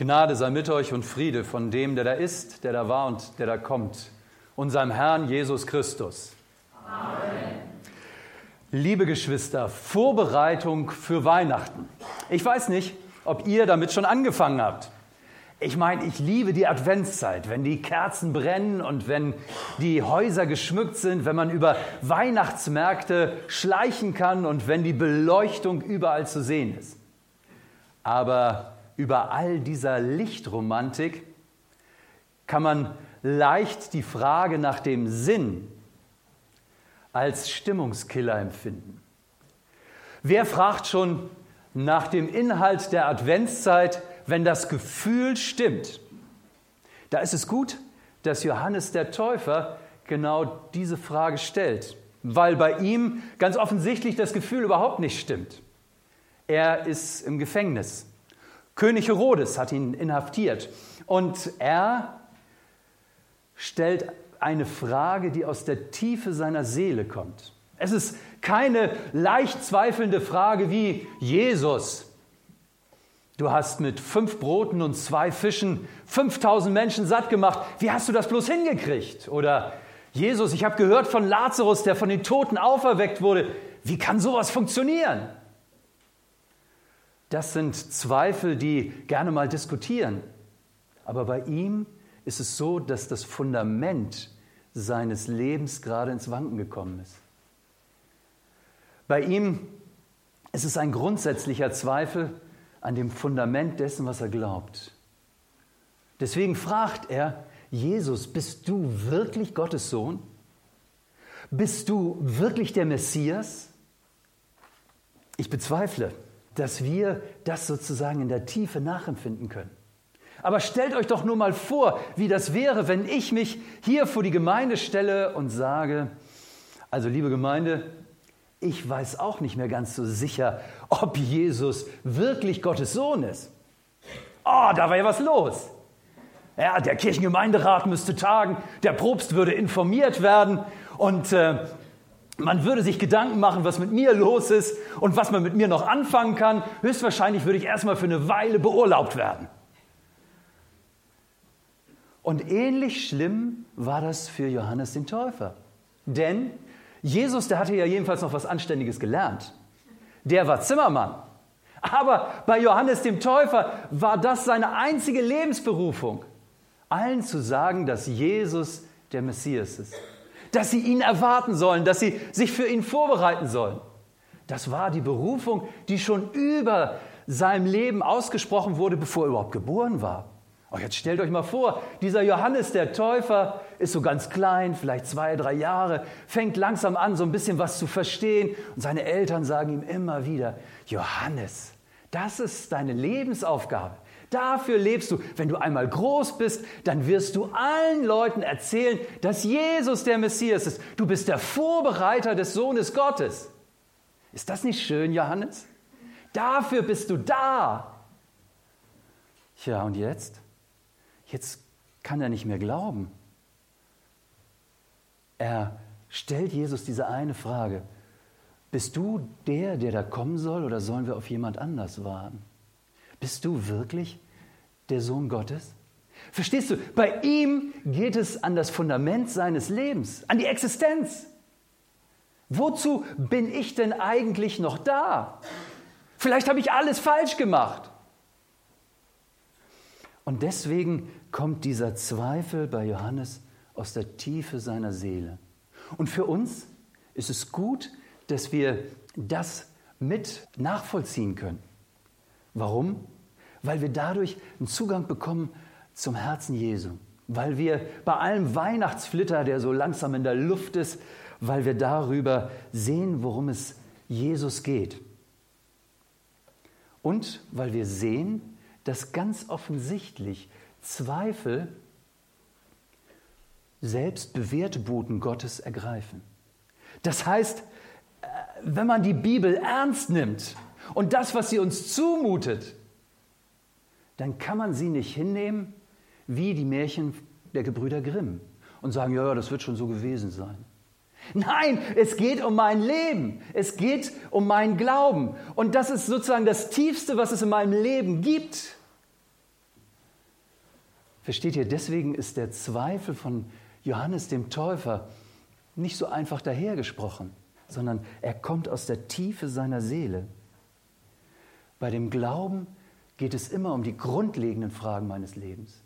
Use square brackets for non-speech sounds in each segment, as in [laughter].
Gnade sei mit euch und Friede von dem, der da ist, der da war und der da kommt, unserem Herrn Jesus Christus. Amen. Liebe Geschwister, Vorbereitung für Weihnachten. Ich weiß nicht, ob ihr damit schon angefangen habt. Ich meine, ich liebe die Adventszeit, wenn die Kerzen brennen und wenn die Häuser geschmückt sind, wenn man über Weihnachtsmärkte schleichen kann und wenn die Beleuchtung überall zu sehen ist. Aber über all dieser Lichtromantik kann man leicht die Frage nach dem Sinn als Stimmungskiller empfinden. Wer fragt schon nach dem Inhalt der Adventszeit, wenn das Gefühl stimmt? Da ist es gut, dass Johannes der Täufer genau diese Frage stellt, weil bei ihm ganz offensichtlich das Gefühl überhaupt nicht stimmt. Er ist im Gefängnis. König Herodes hat ihn inhaftiert und er stellt eine Frage, die aus der Tiefe seiner Seele kommt. Es ist keine leicht zweifelnde Frage wie Jesus. Du hast mit fünf Broten und zwei Fischen 5000 Menschen satt gemacht. Wie hast du das bloß hingekriegt? Oder Jesus, ich habe gehört von Lazarus, der von den Toten auferweckt wurde. Wie kann sowas funktionieren? Das sind Zweifel, die gerne mal diskutieren. Aber bei ihm ist es so, dass das Fundament seines Lebens gerade ins Wanken gekommen ist. Bei ihm ist es ein grundsätzlicher Zweifel an dem Fundament dessen, was er glaubt. Deswegen fragt er, Jesus, bist du wirklich Gottes Sohn? Bist du wirklich der Messias? Ich bezweifle dass wir das sozusagen in der Tiefe nachempfinden können. Aber stellt euch doch nur mal vor, wie das wäre, wenn ich mich hier vor die Gemeinde stelle und sage, also liebe Gemeinde, ich weiß auch nicht mehr ganz so sicher, ob Jesus wirklich Gottes Sohn ist. Oh, da war ja was los. Ja, der Kirchengemeinderat müsste tagen, der Propst würde informiert werden und äh, man würde sich Gedanken machen, was mit mir los ist und was man mit mir noch anfangen kann. Höchstwahrscheinlich würde ich erstmal für eine Weile beurlaubt werden. Und ähnlich schlimm war das für Johannes den Täufer. Denn Jesus, der hatte ja jedenfalls noch was Anständiges gelernt. Der war Zimmermann. Aber bei Johannes dem Täufer war das seine einzige Lebensberufung, allen zu sagen, dass Jesus der Messias ist dass sie ihn erwarten sollen, dass sie sich für ihn vorbereiten sollen. Das war die Berufung, die schon über seinem Leben ausgesprochen wurde, bevor er überhaupt geboren war. Oh, jetzt stellt euch mal vor, dieser Johannes der Täufer ist so ganz klein, vielleicht zwei, drei Jahre, fängt langsam an, so ein bisschen was zu verstehen. Und seine Eltern sagen ihm immer wieder, Johannes, das ist deine Lebensaufgabe. Dafür lebst du. Wenn du einmal groß bist, dann wirst du allen Leuten erzählen, dass Jesus der Messias ist. Du bist der Vorbereiter des Sohnes Gottes. Ist das nicht schön, Johannes? Dafür bist du da. Ja, und jetzt? Jetzt kann er nicht mehr glauben. Er stellt Jesus diese eine Frage. Bist du der, der da kommen soll, oder sollen wir auf jemand anders warten? Bist du wirklich der Sohn Gottes? Verstehst du, bei ihm geht es an das Fundament seines Lebens, an die Existenz. Wozu bin ich denn eigentlich noch da? Vielleicht habe ich alles falsch gemacht. Und deswegen kommt dieser Zweifel bei Johannes aus der Tiefe seiner Seele. Und für uns ist es gut, dass wir das mit nachvollziehen können. Warum? Weil wir dadurch einen Zugang bekommen zum Herzen Jesu. Weil wir bei allem Weihnachtsflitter, der so langsam in der Luft ist, weil wir darüber sehen, worum es Jesus geht. Und weil wir sehen, dass ganz offensichtlich Zweifel selbst bewährte Boten Gottes ergreifen. Das heißt, äh, wenn man die Bibel ernst nimmt, und das, was sie uns zumutet, dann kann man sie nicht hinnehmen wie die Märchen der Gebrüder Grimm und sagen, ja, ja, das wird schon so gewesen sein. Nein, es geht um mein Leben. Es geht um meinen Glauben. Und das ist sozusagen das Tiefste, was es in meinem Leben gibt. Versteht ihr, deswegen ist der Zweifel von Johannes dem Täufer nicht so einfach dahergesprochen, sondern er kommt aus der Tiefe seiner Seele. Bei dem Glauben geht es immer um die grundlegenden Fragen meines Lebens.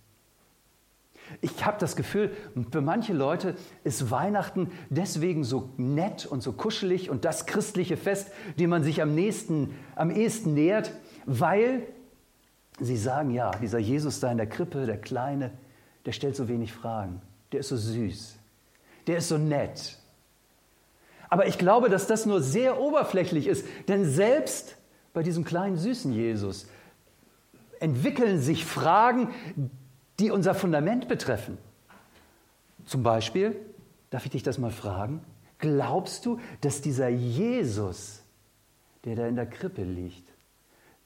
Ich habe das Gefühl, für manche Leute ist Weihnachten deswegen so nett und so kuschelig und das christliche Fest, dem man sich am, nächsten, am ehesten nähert, weil sie sagen, ja, dieser Jesus da in der Krippe, der Kleine, der stellt so wenig Fragen, der ist so süß, der ist so nett. Aber ich glaube, dass das nur sehr oberflächlich ist, denn selbst bei diesem kleinen süßen Jesus entwickeln sich Fragen, die unser Fundament betreffen. Zum Beispiel, darf ich dich das mal fragen, glaubst du, dass dieser Jesus, der da in der Krippe liegt,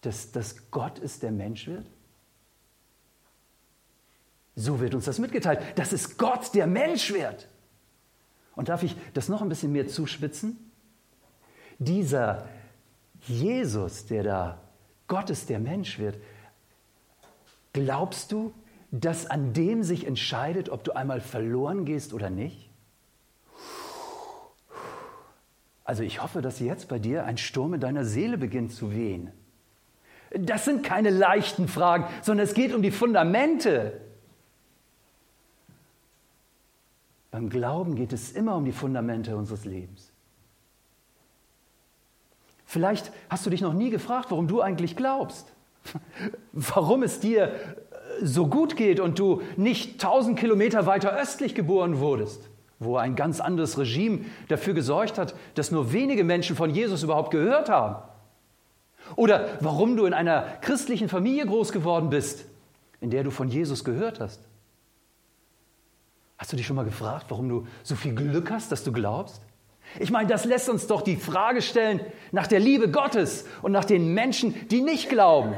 dass das Gott ist, der Mensch wird? So wird uns das mitgeteilt. Das ist Gott, der Mensch wird. Und darf ich das noch ein bisschen mehr zuspitzen? Dieser Jesus, der da Gott ist, der Mensch wird, glaubst du, dass an dem sich entscheidet, ob du einmal verloren gehst oder nicht? Also ich hoffe, dass jetzt bei dir ein Sturm in deiner Seele beginnt zu wehen. Das sind keine leichten Fragen, sondern es geht um die Fundamente. Beim Glauben geht es immer um die Fundamente unseres Lebens. Vielleicht hast du dich noch nie gefragt, warum du eigentlich glaubst. Warum es dir so gut geht und du nicht tausend Kilometer weiter östlich geboren wurdest, wo ein ganz anderes Regime dafür gesorgt hat, dass nur wenige Menschen von Jesus überhaupt gehört haben. Oder warum du in einer christlichen Familie groß geworden bist, in der du von Jesus gehört hast. Hast du dich schon mal gefragt, warum du so viel Glück hast, dass du glaubst? Ich meine, das lässt uns doch die Frage stellen nach der Liebe Gottes und nach den Menschen, die nicht glauben.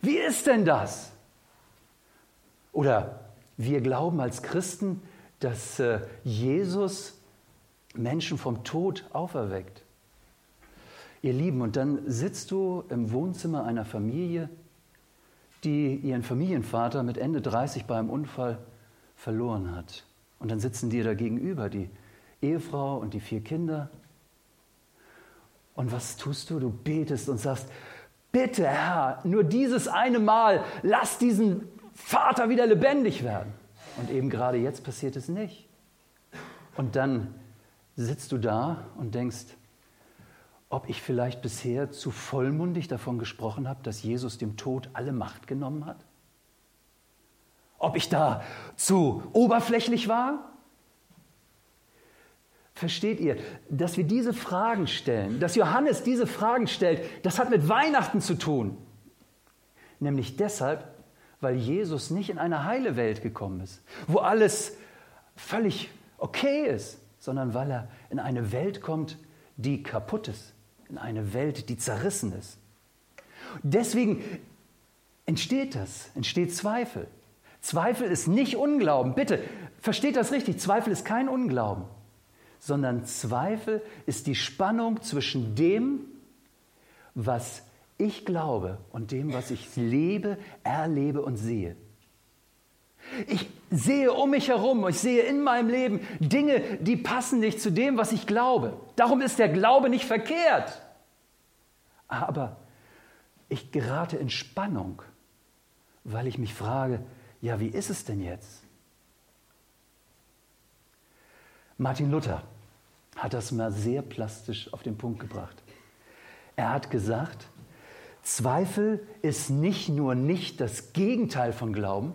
Wie ist denn das? Oder wir glauben als Christen, dass äh, Jesus Menschen vom Tod auferweckt. Ihr Lieben, und dann sitzt du im Wohnzimmer einer Familie, die ihren Familienvater mit Ende 30 beim Unfall verloren hat. Und dann sitzen dir da gegenüber die Ehefrau und die vier Kinder. Und was tust du? Du betest und sagst, bitte Herr, nur dieses eine Mal, lass diesen Vater wieder lebendig werden. Und eben gerade jetzt passiert es nicht. Und dann sitzt du da und denkst, ob ich vielleicht bisher zu vollmundig davon gesprochen habe, dass Jesus dem Tod alle Macht genommen hat? Ob ich da zu oberflächlich war? Versteht ihr, dass wir diese Fragen stellen, dass Johannes diese Fragen stellt, das hat mit Weihnachten zu tun. Nämlich deshalb, weil Jesus nicht in eine heile Welt gekommen ist, wo alles völlig okay ist, sondern weil er in eine Welt kommt, die kaputt ist, in eine Welt, die zerrissen ist. Deswegen entsteht das, entsteht Zweifel. Zweifel ist nicht Unglauben. Bitte, versteht das richtig. Zweifel ist kein Unglauben, sondern Zweifel ist die Spannung zwischen dem, was ich glaube und dem, was ich lebe, erlebe und sehe. Ich sehe um mich herum, ich sehe in meinem Leben Dinge, die passen nicht zu dem, was ich glaube. Darum ist der Glaube nicht verkehrt. Aber ich gerate in Spannung, weil ich mich frage, ja, wie ist es denn jetzt? Martin Luther hat das mal sehr plastisch auf den Punkt gebracht. Er hat gesagt, Zweifel ist nicht nur nicht das Gegenteil von Glauben,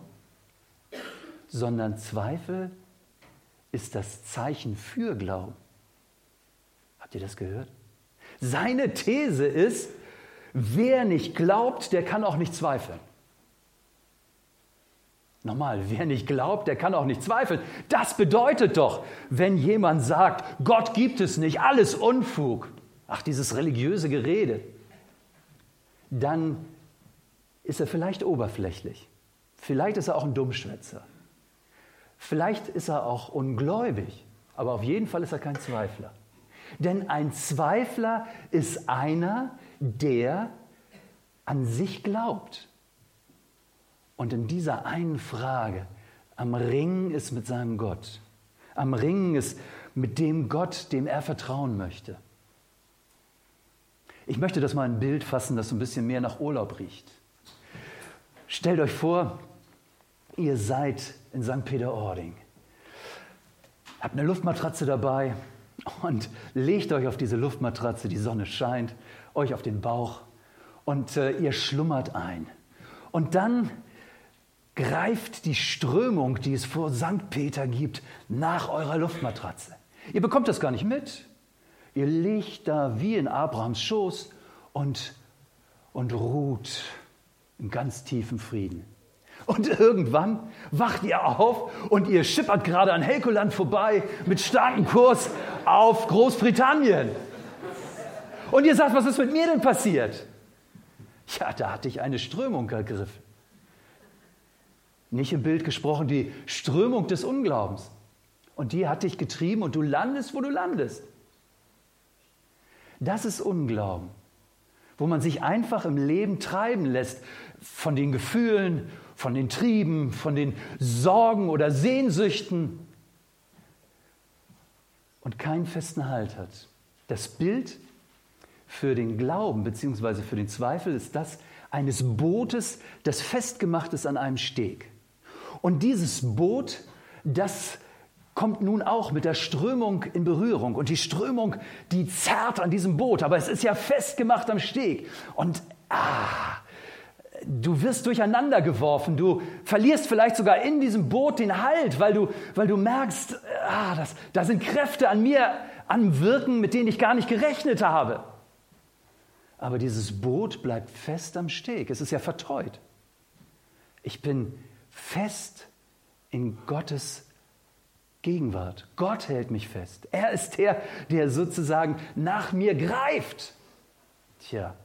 sondern Zweifel ist das Zeichen für Glauben. Habt ihr das gehört? Seine These ist, wer nicht glaubt, der kann auch nicht zweifeln. Nochmal, wer nicht glaubt, der kann auch nicht zweifeln. Das bedeutet doch, wenn jemand sagt, Gott gibt es nicht, alles Unfug. Ach, dieses religiöse Gerede dann ist er vielleicht oberflächlich. Vielleicht ist er auch ein Dummschwätzer. Vielleicht ist er auch ungläubig. Aber auf jeden Fall ist er kein Zweifler. Denn ein Zweifler ist einer, der an sich glaubt und in dieser einen Frage am Ringen ist mit seinem Gott, am Ringen ist mit dem Gott, dem er vertrauen möchte. Ich möchte das mal ein Bild fassen, das so ein bisschen mehr nach Urlaub riecht. Stellt euch vor, ihr seid in St. Peter-Ording, habt eine Luftmatratze dabei und legt euch auf diese Luftmatratze, die Sonne scheint, euch auf den Bauch und äh, ihr schlummert ein. Und dann greift die Strömung, die es vor St. Peter gibt, nach eurer Luftmatratze. Ihr bekommt das gar nicht mit. Ihr liegt da wie in Abrahams Schoß und, und ruht in ganz tiefem Frieden. Und irgendwann wacht ihr auf und ihr schippert gerade an Helgoland vorbei mit starkem Kurs auf Großbritannien. Und ihr sagt, was ist mit mir denn passiert? Ja, da hatte ich eine Strömung ergriffen. Nicht im Bild gesprochen, die Strömung des Unglaubens. Und die hat dich getrieben und du landest, wo du landest. Das ist Unglauben, wo man sich einfach im Leben treiben lässt von den Gefühlen, von den Trieben, von den Sorgen oder Sehnsüchten und keinen festen Halt hat. Das Bild für den Glauben bzw. für den Zweifel ist das eines Bootes, das festgemacht ist an einem Steg. Und dieses Boot, das kommt nun auch mit der Strömung in Berührung. Und die Strömung, die zerrt an diesem Boot, aber es ist ja festgemacht am Steg. Und ah, du wirst durcheinander geworfen, du verlierst vielleicht sogar in diesem Boot den Halt, weil du, weil du merkst, ah, das, da sind Kräfte an mir am Wirken, mit denen ich gar nicht gerechnet habe. Aber dieses Boot bleibt fest am Steg. Es ist ja vertreut. Ich bin fest in Gottes Gegenwart. Gott hält mich fest. Er ist der, der sozusagen nach mir greift. Tja.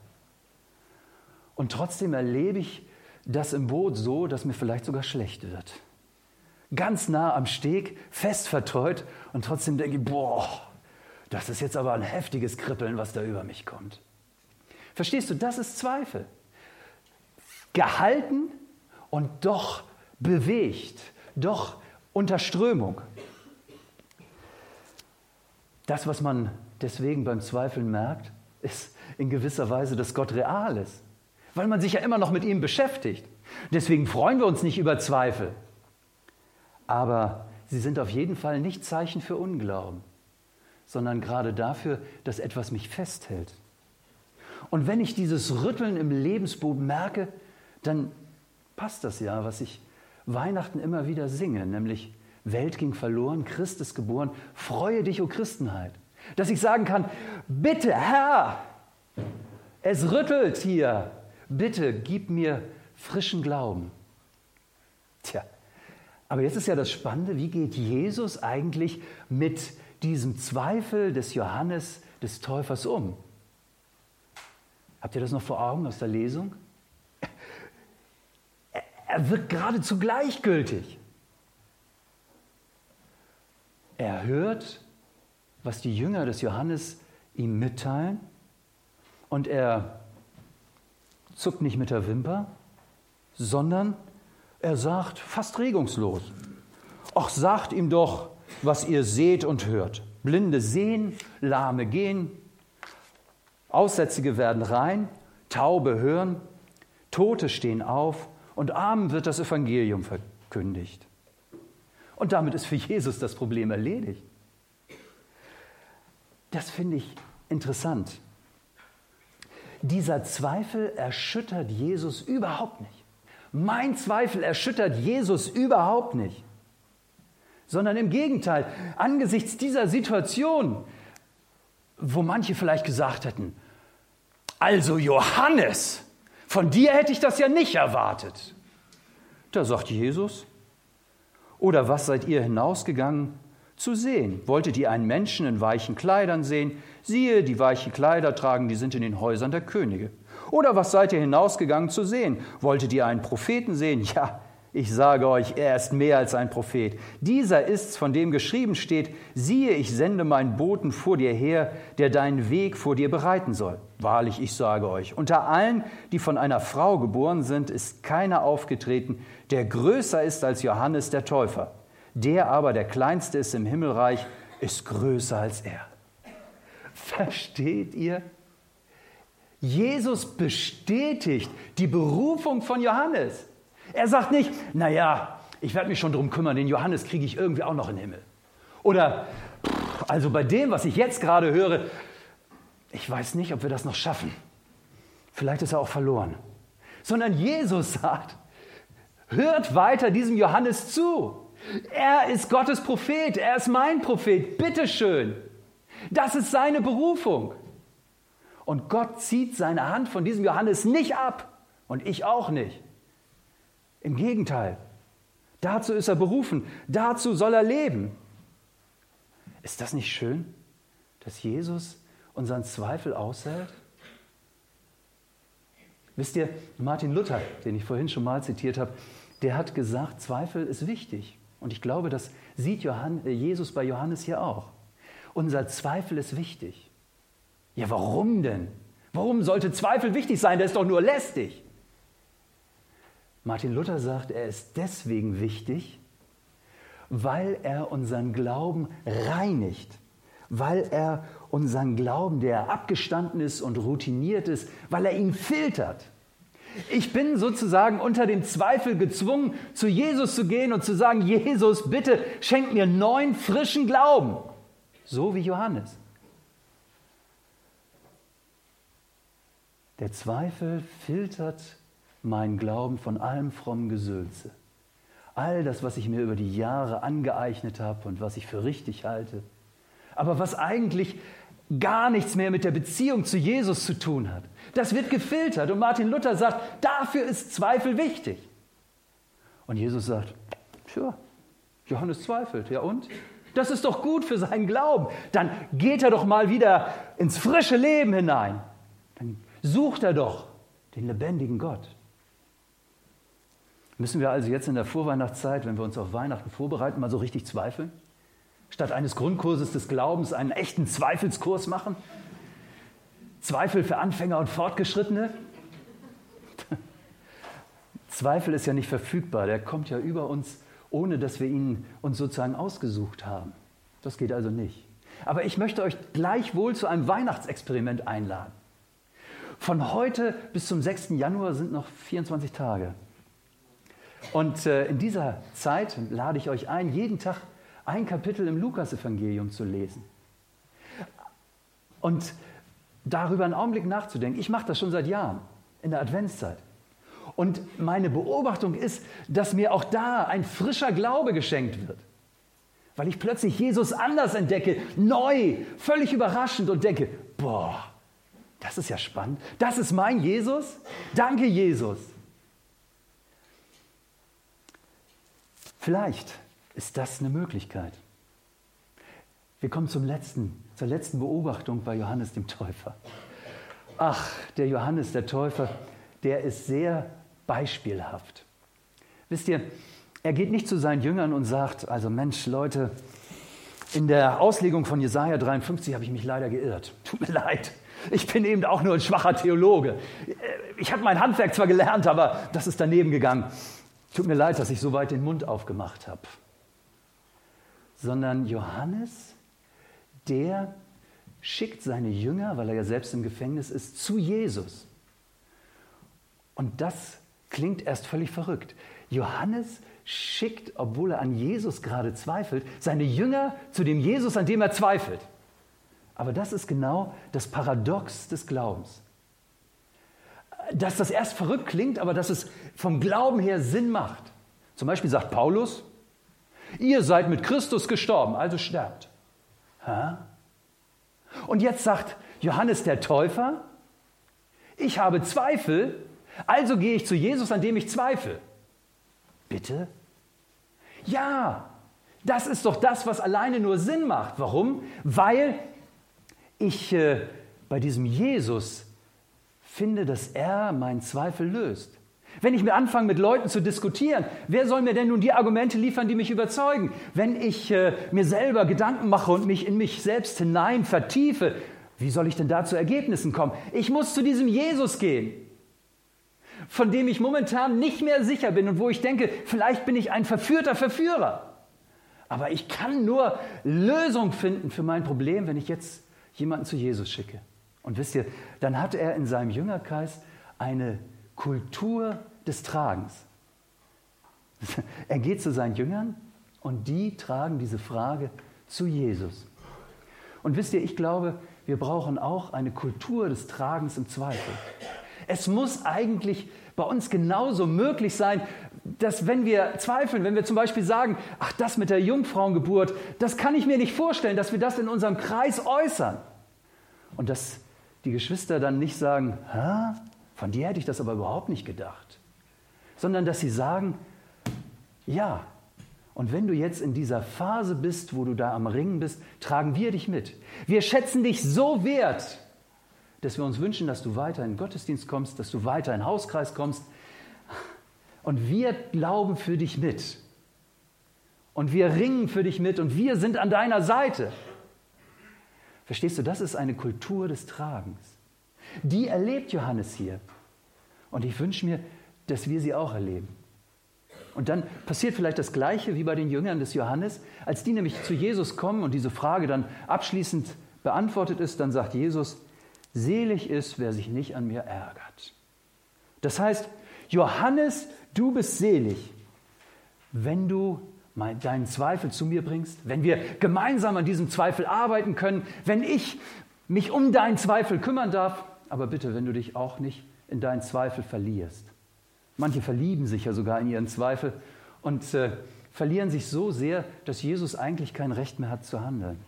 Und trotzdem erlebe ich das im Boot so, dass mir vielleicht sogar schlecht wird. Ganz nah am Steg, fest vertreut und trotzdem denke ich, boah, das ist jetzt aber ein heftiges Kribbeln, was da über mich kommt. Verstehst du, das ist Zweifel. Gehalten und doch bewegt, doch unter Strömung. Das, was man deswegen beim Zweifeln merkt, ist in gewisser Weise, dass Gott real ist, weil man sich ja immer noch mit ihm beschäftigt. Deswegen freuen wir uns nicht über Zweifel. Aber sie sind auf jeden Fall nicht Zeichen für Unglauben, sondern gerade dafür, dass etwas mich festhält. Und wenn ich dieses Rütteln im Lebensboot merke, dann passt das ja, was ich Weihnachten immer wieder singe, nämlich Welt ging verloren, Christ ist geboren, freue dich, o Christenheit. Dass ich sagen kann, bitte Herr, es rüttelt hier, bitte gib mir frischen Glauben. Tja, aber jetzt ist ja das Spannende, wie geht Jesus eigentlich mit diesem Zweifel des Johannes des Täufers um? Habt ihr das noch vor Augen aus der Lesung? Er wirkt geradezu gleichgültig. Er hört, was die Jünger des Johannes ihm mitteilen und er zuckt nicht mit der Wimper, sondern er sagt fast regungslos, ach sagt ihm doch, was ihr seht und hört. Blinde sehen, Lahme gehen, Aussätzige werden rein, Taube hören, Tote stehen auf und Armen wird das Evangelium verkündigt. Und damit ist für Jesus das Problem erledigt. Das finde ich interessant. Dieser Zweifel erschüttert Jesus überhaupt nicht. Mein Zweifel erschüttert Jesus überhaupt nicht. Sondern im Gegenteil, angesichts dieser Situation, wo manche vielleicht gesagt hätten, also Johannes, von dir hätte ich das ja nicht erwartet. Da sagt Jesus, oder was seid ihr hinausgegangen zu sehen? Wolltet ihr einen Menschen in weichen Kleidern sehen? Siehe, die weiche Kleider tragen, die sind in den Häusern der Könige. Oder was seid ihr hinausgegangen zu sehen? Wolltet ihr einen Propheten sehen? Ja, Ich sage euch, er ist mehr als ein Prophet. Dieser ist's, von dem geschrieben steht, siehe, ich sende meinen Boten vor dir her, der deinen Weg vor dir bereiten soll. Wahrlich, ich sage euch, unter allen, die von einer Frau geboren sind, ist keiner aufgetreten, der größer ist als Johannes der Täufer. Der aber, der kleinste ist im Himmelreich, ist größer als er. Versteht ihr? Jesus bestätigt die Berufung von Johannes. Er sagt nicht, naja, ich werde mich schon darum kümmern, den Johannes kriege ich irgendwie auch noch in den Himmel. Oder, also bei dem, was ich jetzt gerade höre, ich weiß nicht, ob wir das noch schaffen. Vielleicht ist er auch verloren. Sondern Jesus sagt, hört weiter diesem Johannes zu. Er ist Gottes Prophet, er ist mein Prophet, bitteschön. Das ist seine Berufung. Und Gott zieht seine Hand von diesem Johannes nicht ab und ich auch nicht. Im Gegenteil, dazu ist er berufen, dazu soll er leben. Ist das nicht schön, dass Jesus unseren Zweifel aushält? Wisst ihr, Martin Luther, den ich vorhin schon mal zitiert habe, der hat gesagt, Zweifel ist wichtig. Und ich glaube, das sieht Johann, äh, Jesus bei Johannes hier auch. Unser Zweifel ist wichtig. Ja, warum denn? Warum sollte Zweifel wichtig sein? Der ist doch nur lästig. Martin Luther sagt, er ist deswegen wichtig, weil er unseren Glauben reinigt, weil er unseren Glauben, der abgestanden ist und routiniert ist, weil er ihn filtert. Ich bin sozusagen unter dem Zweifel gezwungen, zu Jesus zu gehen und zu sagen, Jesus, bitte schenk mir neuen, frischen Glauben. So wie Johannes. Der Zweifel filtert mein Glauben von allem frommen Gesülze. All das, was ich mir über die Jahre angeeignet habe und was ich für richtig halte, aber was eigentlich gar nichts mehr mit der Beziehung zu Jesus zu tun hat. Das wird gefiltert und Martin Luther sagt, dafür ist Zweifel wichtig. Und Jesus sagt, tja, Johannes zweifelt, ja und? Das ist doch gut für seinen Glauben. Dann geht er doch mal wieder ins frische Leben hinein. Dann sucht er doch den lebendigen Gott. Müssen wir also jetzt in der Vorweihnachtszeit, wenn wir uns auf Weihnachten vorbereiten, mal so richtig zweifeln? Statt eines Grundkurses des Glaubens einen echten Zweifelskurs machen? Zweifel für Anfänger und Fortgeschrittene? [laughs] Zweifel ist ja nicht verfügbar, der kommt ja über uns, ohne dass wir ihn uns sozusagen ausgesucht haben. Das geht also nicht. Aber ich möchte euch gleichwohl zu einem Weihnachtsexperiment einladen. Von heute bis zum 6. Januar sind noch 24 Tage. Und äh, in dieser Zeit lade ich euch ein, jeden Tag ein Kapitel im Lukasevangelium zu lesen. Und darüber einen Augenblick nachzudenken. Ich mache das schon seit Jahren in der Adventszeit. Und meine Beobachtung ist, dass mir auch da ein frischer Glaube geschenkt wird. Weil ich plötzlich Jesus anders entdecke, neu, völlig überraschend und denke, boah, das ist ja spannend. Das ist mein Jesus. Danke, Jesus. Vielleicht ist das eine Möglichkeit. Wir kommen zum letzten, zur letzten Beobachtung bei Johannes dem Täufer. Ach, der Johannes der Täufer, der ist sehr beispielhaft. Wisst ihr, er geht nicht zu seinen Jüngern und sagt, also Mensch, Leute, in der Auslegung von Jesaja 53 habe ich mich leider geirrt. Tut mir leid. Ich bin eben auch nur ein schwacher Theologe. Ich habe mein Handwerk zwar gelernt, aber das ist daneben gegangen. Tut mir leid, dass ich so weit den Mund aufgemacht habe. Sondern Johannes, der schickt seine Jünger, weil er ja selbst im Gefängnis ist, zu Jesus. Und das klingt erst völlig verrückt. Johannes schickt, obwohl er an Jesus gerade zweifelt, seine Jünger zu dem Jesus, an dem er zweifelt. Aber das ist genau das Paradox des Glaubens dass das erst verrückt klingt, aber dass es vom Glauben her Sinn macht. Zum Beispiel sagt Paulus, ihr seid mit Christus gestorben, also sterbt. Und jetzt sagt Johannes der Täufer, ich habe Zweifel, also gehe ich zu Jesus, an dem ich zweifle. Bitte? Ja, das ist doch das, was alleine nur Sinn macht. Warum? Weil ich äh, bei diesem Jesus finde, dass er meinen Zweifel löst. Wenn ich mir anfange, mit Leuten zu diskutieren, wer soll mir denn nun die Argumente liefern, die mich überzeugen? Wenn ich äh, mir selber Gedanken mache und mich in mich selbst hinein vertiefe, wie soll ich denn da zu Ergebnissen kommen? Ich muss zu diesem Jesus gehen, von dem ich momentan nicht mehr sicher bin und wo ich denke, vielleicht bin ich ein verführter Verführer. Aber ich kann nur Lösung finden für mein Problem, wenn ich jetzt jemanden zu Jesus schicke. Und wisst ihr, dann hat er in seinem Jüngerkreis eine Kultur des Tragens. [laughs] Er geht zu seinen Jüngern und die tragen diese Frage zu Jesus. Und wisst ihr, ich glaube, wir brauchen auch eine Kultur des Tragens im Zweifel. Es muss eigentlich bei uns genauso möglich sein, dass wenn wir zweifeln, wenn wir zum Beispiel sagen, ach das mit der Jungfrauengeburt, das kann ich mir nicht vorstellen, dass wir das in unserem Kreis äußern. Und dass die Geschwister dann nicht sagen, Hä? von dir hätte ich das aber überhaupt nicht gedacht, sondern dass sie sagen, ja, und wenn du jetzt in dieser Phase bist, wo du da am Ringen bist, tragen wir dich mit. Wir schätzen dich so wert, dass wir uns wünschen, dass du weiter in den Gottesdienst kommst, dass du weiter in den Hauskreis kommst. Und wir glauben für dich mit. Und wir ringen für dich mit und wir sind an deiner Seite. Verstehst du, das ist eine Kultur des Tragens. Die erlebt Johannes hier. Und ich wünsche mir, dass wir sie auch erleben. Und dann passiert vielleicht das Gleiche wie bei den Jüngern des Johannes. Als die nämlich zu Jesus kommen und diese Frage dann abschließend beantwortet ist, dann sagt Jesus, selig ist, wer sich nicht an mir ärgert. Das heißt, Johannes, du bist selig, wenn du deinen Zweifel zu mir bringst, wenn wir gemeinsam an diesem Zweifel arbeiten können, wenn ich mich um deinen Zweifel kümmern darf, aber bitte, wenn du dich auch nicht in deinen Zweifel verlierst. Manche verlieben sich ja sogar in ihren Zweifel und äh, verlieren sich so sehr, dass Jesus eigentlich kein Recht mehr hat zu handeln.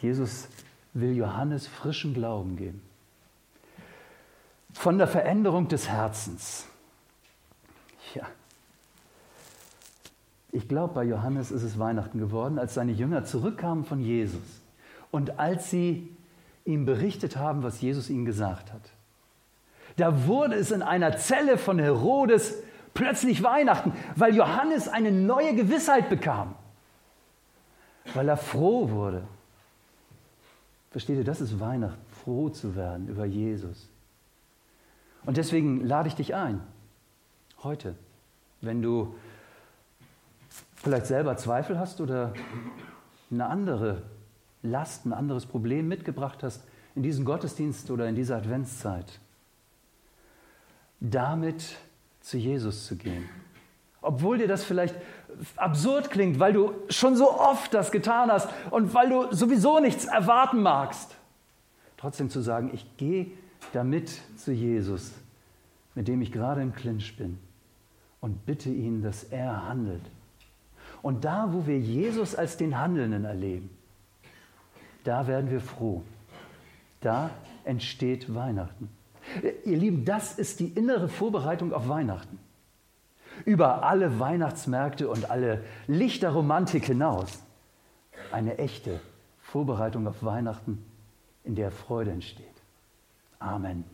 Jesus will Johannes frischen Glauben geben. Von der Veränderung des Herzens. Ja. Ich glaube, bei Johannes ist es Weihnachten geworden, als seine Jünger zurückkamen von Jesus und als sie ihm berichtet haben, was Jesus ihnen gesagt hat. Da wurde es in einer Zelle von Herodes plötzlich Weihnachten, weil Johannes eine neue Gewissheit bekam, weil er froh wurde. Versteht ihr, das ist Weihnachten, froh zu werden über Jesus. Und deswegen lade ich dich ein, heute, wenn du vielleicht selber Zweifel hast oder eine andere Last, ein anderes Problem mitgebracht hast in diesen Gottesdienst oder in dieser Adventszeit, damit zu Jesus zu gehen. Obwohl dir das vielleicht absurd klingt, weil du schon so oft das getan hast und weil du sowieso nichts erwarten magst. Trotzdem zu sagen, ich gehe damit zu Jesus, mit dem ich gerade im Clinch bin und bitte ihn, dass er handelt. Und da, wo wir Jesus als den Handelnden erleben, da werden wir froh. Da entsteht Weihnachten. Ihr Lieben, das ist die innere Vorbereitung auf Weihnachten. Über alle Weihnachtsmärkte und alle Lichterromantik hinaus. Eine echte Vorbereitung auf Weihnachten, in der Freude entsteht. Amen.